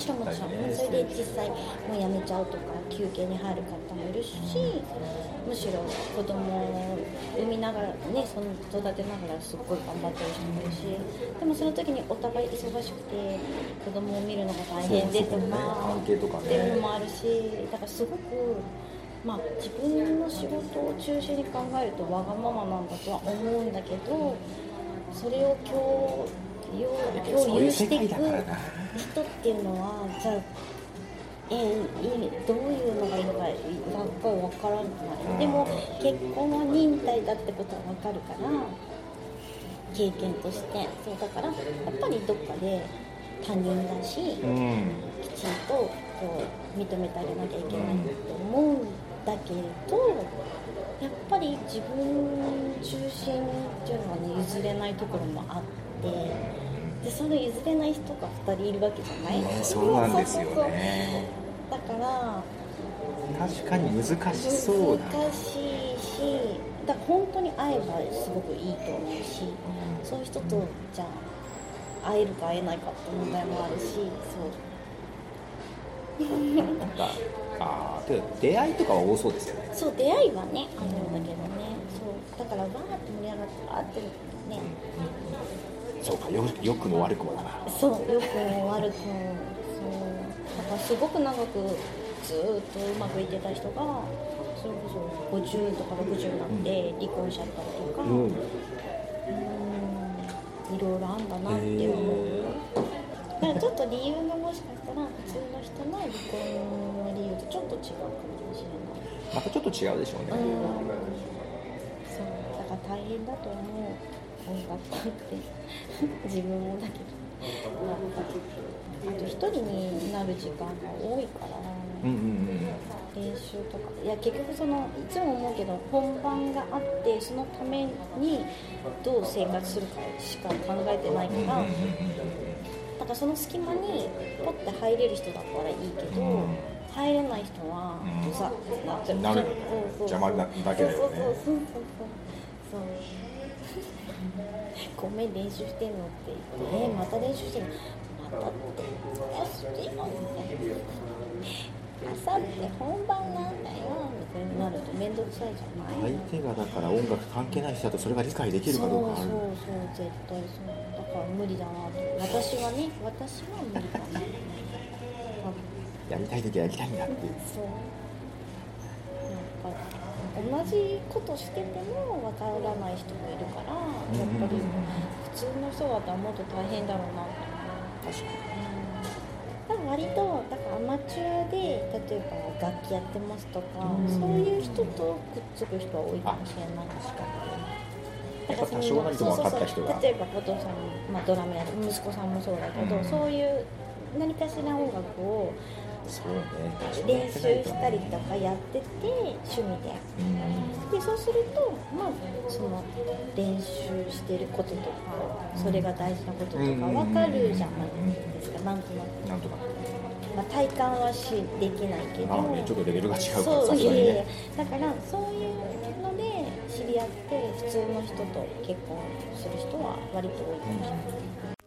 ちろんもちろん、ねそれで実際もう辞めちゃうとか休憩に入る方もいるし、むしろ子供を産みながらねその育てながらすっごい頑張ってる人もいるしでもその時にお互い忙しくて子供を見るのが大変でとか関係とかね。っていうのもあるしだからすごく。まあ、自分の仕事を中心に考えるとわがままなんだとは思うんだけどそれを共有共有していく人っていうのはじゃあえどういうのがいいかがっかり分からないでも結婚は忍耐だってことは分かるから経験としてそうだからやっぱりどっかで他人だし、うん。きちん。とこう認めてあげなきゃいけないと思うん。だけどやっぱり自分中心っていうのはね譲れないところもあってでその譲れない人が2人いるわけじゃない、ねそうなんですよね。だから確かに難しそうだ難しいしだから本当に会えばすごくいいと思うしそういう人とじゃあ会えるか会えないかって問題もあるしそう。なんかああで出会いとかは多そうですよね。そう出会いはねあるんだけどね。そう。だからわーって盛り上がってあってねそうかよ良くも悪くもだな。そうよくも悪くも。そうだからすごく長くずーっとうまくいってた人がそれこそ50とか60になって離婚しちゃったりとか、うん。うん。いろいろあんだなって思う、だからちょっと理由がもしかしたら普通の人の離婚の理由とちょっと違うかもしれない。またちょっと違うでしょうね、そう。だから大変だと思う音楽って自分もだけどあと一人になる時間が多いから、うんうんうん練習とかいや結局そのいつも思うけど本番があってそのためにどう生活するかしか考えてないから、だからその隙間にポッて入れる人だったらいいけど、入れない人はうん。うざってなっちゃうなる邪魔なだけだよね。そうそうそうそうそう。ごめん練習してんのって言って「えまた練習してんの？また」って「よしいいよ」朝って本番なんだよみたいになると面倒くさいじゃない？相手がだから音楽関係ない人だとそれが理解できるかどうか。そうそうそう絶対そう。だから無理だなと私はね私は無理だなやりたい時はやりたいんだっていう。そう。やっぱ同じことしててもわからない人もいるからやっぱり普通の人だったらもっと大変だろうなと確かだから割とだからアマチュアで例えば楽器やってますとか、そういう人とくっつく人は多いかもしれない。確かやっぱ多少なりとも分かった人が。例えばお父さん、まあ、ドラムやる息子さんもそうだけど、うん。そういう何かしら音楽をにそうね。練習したりとかやってて趣味で。うん。でそうするとまあその練習してることとかそれが大事なこととか分かるじゃないですか。なんとなく、なんとなく。まあ、体感はしできないけど、まあねちょっとレベルが違うからそうさすがにいやいやだからそういうので知り合って普通の人と結婚する人は割と多いかもしれない